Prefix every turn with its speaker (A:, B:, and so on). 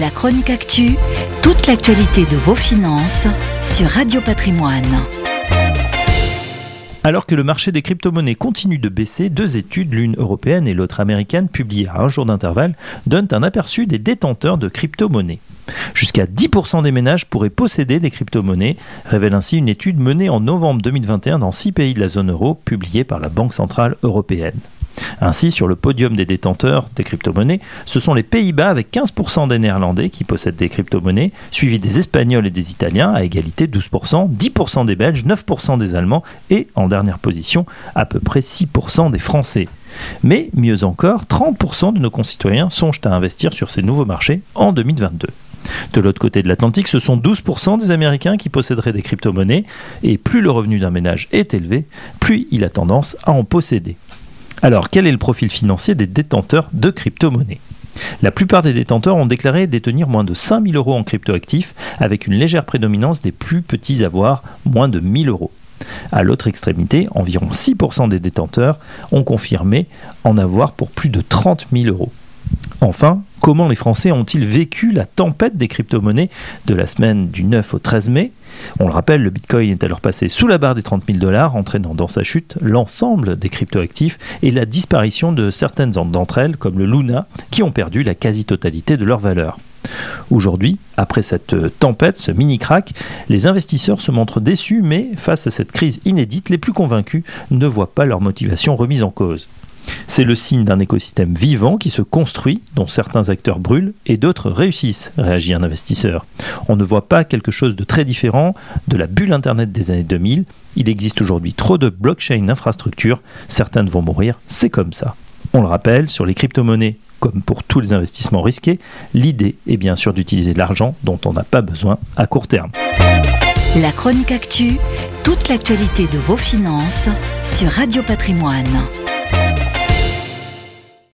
A: La chronique actu, toute l'actualité de vos finances sur Radio Patrimoine.
B: Alors que le marché des crypto-monnaies continue de baisser, deux études, l'une européenne et l'autre américaine, publiées à un jour d'intervalle, donnent un aperçu des détenteurs de crypto-monnaies. Jusqu'à 10% des ménages pourraient posséder des crypto-monnaies, révèle ainsi une étude menée en novembre 2021 dans six pays de la zone euro, publiée par la Banque Centrale Européenne. Ainsi, sur le podium des détenteurs des crypto-monnaies, ce sont les Pays-Bas avec 15% des Néerlandais qui possèdent des crypto-monnaies, suivis des Espagnols et des Italiens à égalité 12%, 10% des Belges, 9% des Allemands et, en dernière position, à peu près 6% des Français. Mais, mieux encore, 30% de nos concitoyens songent à investir sur ces nouveaux marchés en 2022. De l'autre côté de l'Atlantique, ce sont 12% des Américains qui posséderaient des crypto-monnaies, et plus le revenu d'un ménage est élevé, plus il a tendance à en posséder. Alors, quel est le profil financier des détenteurs de crypto-monnaies? La plupart des détenteurs ont déclaré détenir moins de 5000 euros en crypto-actifs, avec une légère prédominance des plus petits avoirs, moins de 1000 euros. À l'autre extrémité, environ 6% des détenteurs ont confirmé en avoir pour plus de 30 000 euros. Enfin, comment les Français ont-ils vécu la tempête des crypto-monnaies de la semaine du 9 au 13 mai? On le rappelle, le Bitcoin est alors passé sous la barre des 30 000 dollars, entraînant dans sa chute l'ensemble des crypto-actifs et la disparition de certaines d'entre elles, comme le Luna, qui ont perdu la quasi-totalité de leur valeur. Aujourd'hui, après cette tempête, ce mini-crack, les investisseurs se montrent déçus, mais face à cette crise inédite, les plus convaincus ne voient pas leur motivation remise en cause. C'est le signe d'un écosystème vivant qui se construit, dont certains acteurs brûlent et d'autres réussissent, réagit un investisseur. On ne voit pas quelque chose de très différent de la bulle Internet des années 2000. Il existe aujourd'hui trop de blockchain infrastructures, certaines vont mourir, c'est comme ça. On le rappelle, sur les crypto-monnaies, comme pour tous les investissements risqués, l'idée est bien sûr d'utiliser de l'argent dont on n'a pas besoin à court terme.
A: La chronique actu, toute l'actualité de vos finances sur Radio Patrimoine.